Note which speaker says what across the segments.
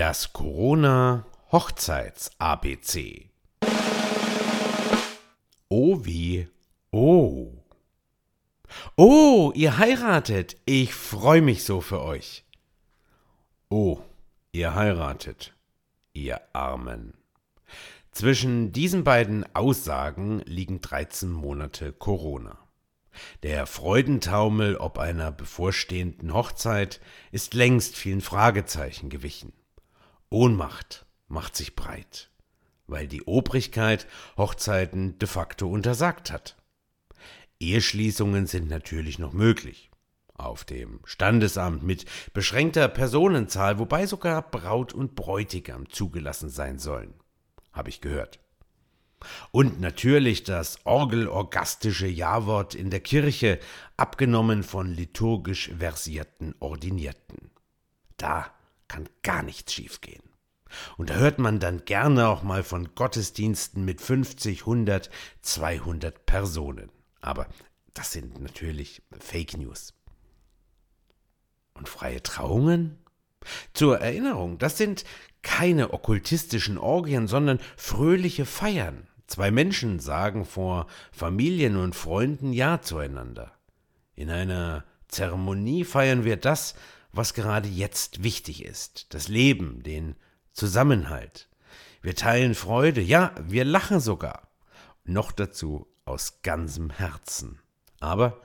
Speaker 1: Das Corona Hochzeits ABC. O wie O. Oh, ihr heiratet. Ich freue mich so für euch. Oh, ihr heiratet, ihr Armen. Zwischen diesen beiden Aussagen liegen 13 Monate Corona. Der Freudentaumel ob einer bevorstehenden Hochzeit ist längst vielen Fragezeichen gewichen. Ohnmacht macht sich breit, weil die Obrigkeit Hochzeiten de facto untersagt hat. Eheschließungen sind natürlich noch möglich. Auf dem Standesamt mit beschränkter Personenzahl, wobei sogar Braut und Bräutigam zugelassen sein sollen, habe ich gehört. Und natürlich das orgelorgastische Jawort in der Kirche, abgenommen von liturgisch versierten Ordinierten. Da kann gar nichts schiefgehen. Und da hört man dann gerne auch mal von Gottesdiensten mit 50, 100, 200 Personen. Aber das sind natürlich Fake News. Und freie Trauungen? Zur Erinnerung, das sind keine okkultistischen Orgien, sondern fröhliche Feiern. Zwei Menschen sagen vor Familien und Freunden Ja zueinander. In einer Zeremonie feiern wir das, was gerade jetzt wichtig ist, das Leben, den Zusammenhalt. Wir teilen Freude, ja, wir lachen sogar. Noch dazu aus ganzem Herzen. Aber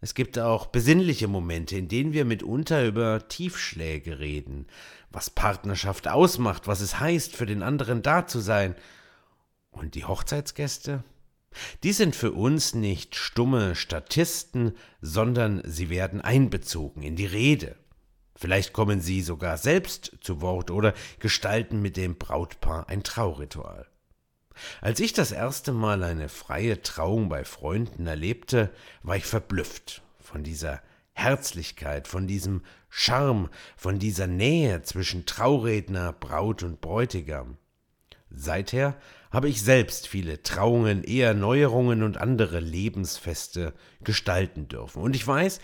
Speaker 1: es gibt auch besinnliche Momente, in denen wir mitunter über Tiefschläge reden, was Partnerschaft ausmacht, was es heißt, für den anderen da zu sein. Und die Hochzeitsgäste? Die sind für uns nicht stumme Statisten, sondern sie werden einbezogen in die Rede. Vielleicht kommen sie sogar selbst zu Wort oder gestalten mit dem Brautpaar ein Trauritual. Als ich das erste Mal eine freie Trauung bei Freunden erlebte, war ich verblüfft von dieser Herzlichkeit, von diesem Charme, von dieser Nähe zwischen Trauredner, Braut und Bräutigam. Seither habe ich selbst viele Trauungen, Eherneuerungen und andere Lebensfeste gestalten dürfen. Und ich weiß,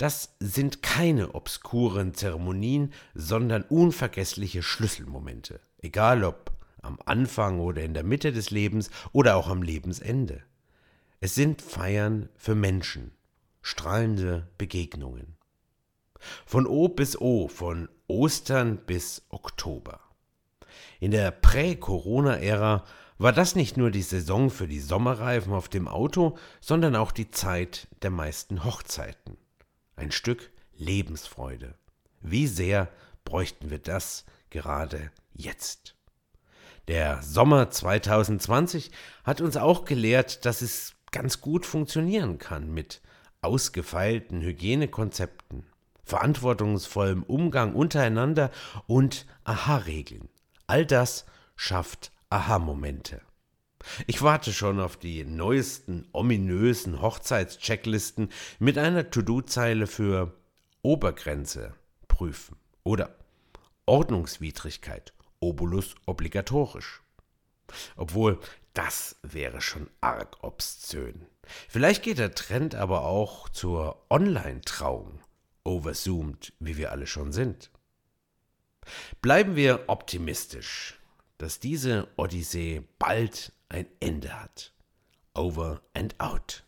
Speaker 1: das sind keine obskuren Zeremonien, sondern unvergessliche Schlüsselmomente, egal ob am Anfang oder in der Mitte des Lebens oder auch am Lebensende. Es sind Feiern für Menschen, strahlende Begegnungen. Von O bis O, von Ostern bis Oktober. In der Prä-Corona-Ära war das nicht nur die Saison für die Sommerreifen auf dem Auto, sondern auch die Zeit der meisten Hochzeiten ein Stück Lebensfreude. Wie sehr bräuchten wir das gerade jetzt? Der Sommer 2020 hat uns auch gelehrt, dass es ganz gut funktionieren kann mit ausgefeilten Hygienekonzepten, verantwortungsvollem Umgang untereinander und Aha-Regeln. All das schafft Aha-Momente. Ich warte schon auf die neuesten ominösen Hochzeitschecklisten mit einer To-Do-Zeile für Obergrenze prüfen oder Ordnungswidrigkeit, Obolus obligatorisch. Obwohl, das wäre schon arg obszön. Vielleicht geht der Trend aber auch zur Online-Trauung, overzoomed, wie wir alle schon sind. Bleiben wir optimistisch, dass diese Odyssee bald ein Ende hat. Over and out.